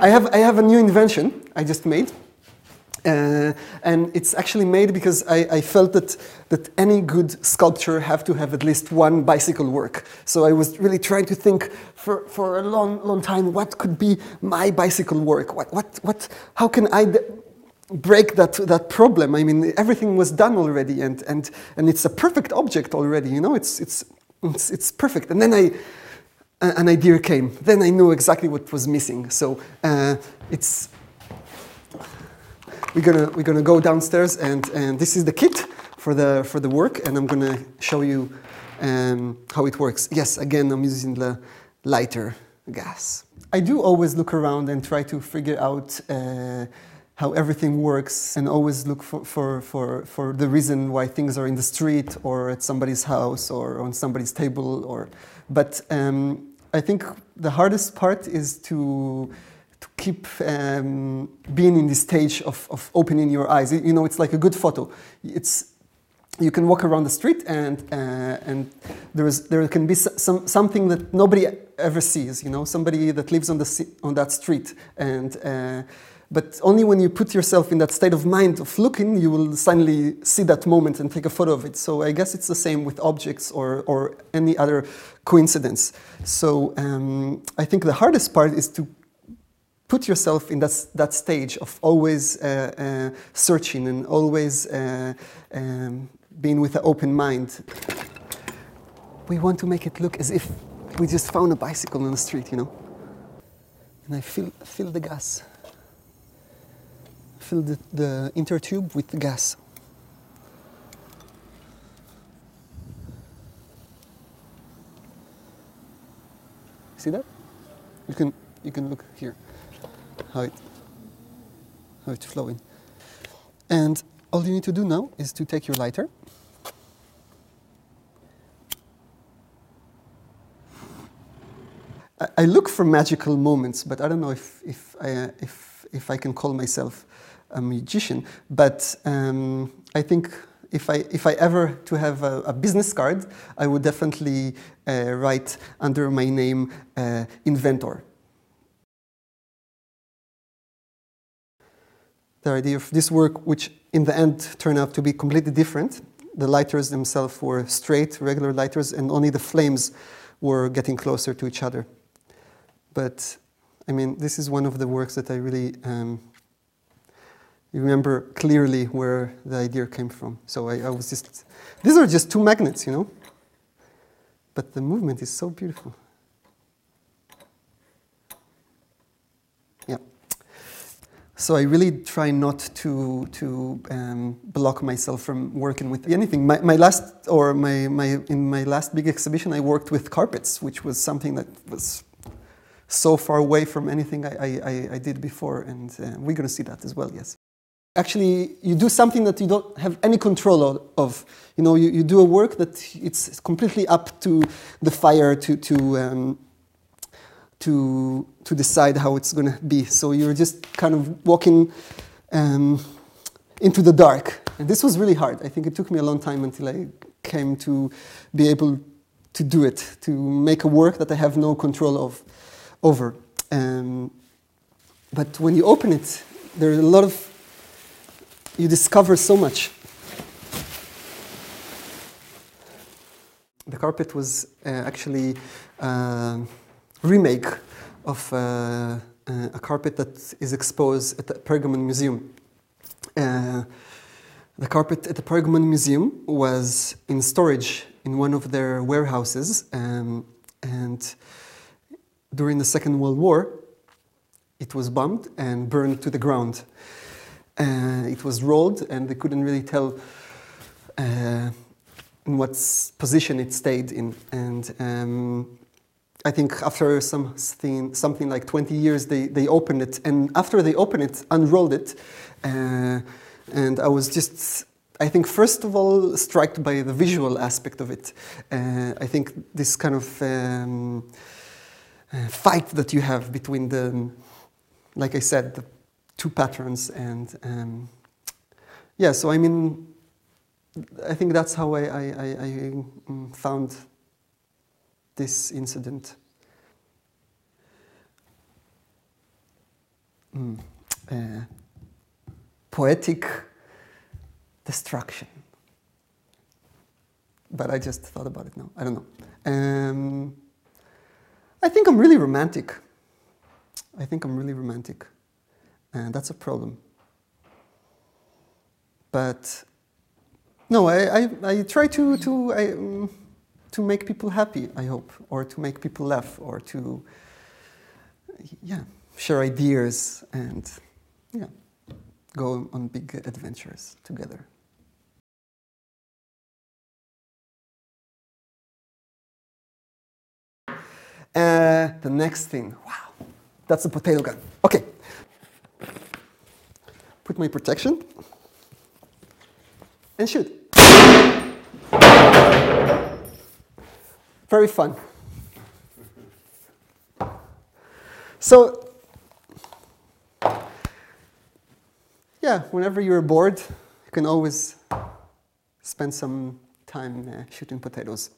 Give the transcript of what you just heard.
I have, I have a new invention I just made. Uh, and it's actually made because I, I, felt that, that any good sculpture have to have at least one bicycle work. So I was really trying to think for, for a long, long time, what could be my bicycle work? What, what, what, how can I break that, that problem? I mean, everything was done already and, and, and it's a perfect object already, you know, it's, it's, it's, it's perfect. And then I, an idea came. Then I knew exactly what was missing. So uh, it's we're gonna we're gonna go downstairs and and this is the kit for the for the work and I'm gonna show you um, how it works. Yes, again I'm using the lighter gas. I do always look around and try to figure out. Uh, how everything works and always look for, for, for, for the reason why things are in the street or at somebody's house or on somebody's table or but um, I think the hardest part is to to keep um, being in this stage of, of opening your eyes. You know, it's like a good photo. It's you can walk around the street and uh, and there is there can be some something that nobody ever sees. You know, somebody that lives on the on that street and. Uh, but only when you put yourself in that state of mind of looking, you will suddenly see that moment and take a photo of it. So I guess it's the same with objects or, or any other coincidence. So um, I think the hardest part is to put yourself in that, that stage of always uh, uh, searching and always uh, um, being with an open mind. We want to make it look as if we just found a bicycle on the street, you know? And I feel, feel the gas fill the, the inner tube with gas. See that? You can you can look here how it how it's flowing. And all you need to do now is to take your lighter. I, I look for magical moments, but I don't know if if I, uh, if if I can call myself a magician, but um, I think if I, if I ever to have a, a business card, I would definitely uh, write under my name uh, inventor. The idea of this work, which in the end turned out to be completely different, the lighters themselves were straight, regular lighters, and only the flames were getting closer to each other. But I mean, this is one of the works that I really um, you remember clearly where the idea came from. So I, I, was just, these are just two magnets, you know? But the movement is so beautiful. Yeah. So I really try not to, to um, block myself from working with anything. My, my last, or my, my, in my last big exhibition, I worked with carpets, which was something that was so far away from anything I, I, I did before. And uh, we're going to see that as well, yes actually you do something that you don't have any control of. You know, you, you do a work that it's completely up to the fire to to um, to to decide how it's going to be. So you're just kind of walking um, into the dark, and this was really hard. I think it took me a long time until I came to be able to do it, to make a work that I have no control of over. Um, but when you open it, there's a lot of you discover so much. The carpet was uh, actually a uh, remake of uh, uh, a carpet that is exposed at the Pergamon Museum. Uh, the carpet at the Pergamon Museum was in storage in one of their warehouses, um, and during the Second World War, it was bombed and burned to the ground. Uh, it was rolled, and they couldn't really tell uh, in what position it stayed in. And um, I think after something, something like 20 years, they, they opened it. And after they opened it, unrolled it, uh, and I was just, I think, first of all, struck by the visual aspect of it. Uh, I think this kind of um, uh, fight that you have between the, like I said, the two patterns and um, yeah so i mean i think that's how i, I, I, I mm, found this incident mm, uh, poetic destruction. But I just thought about it now. I don't know. Um, I think I'm really romantic. I think I'm really romantic. And that's a problem. But no, I, I, I try to, to, I, um, to make people happy, I hope, or to make people laugh, or to, yeah, share ideas and, yeah, go on big adventures together. Uh, the next thing, wow, that's a potato gun. Okay. Put my protection and shoot. Very fun. So, yeah, whenever you're bored, you can always spend some time uh, shooting potatoes.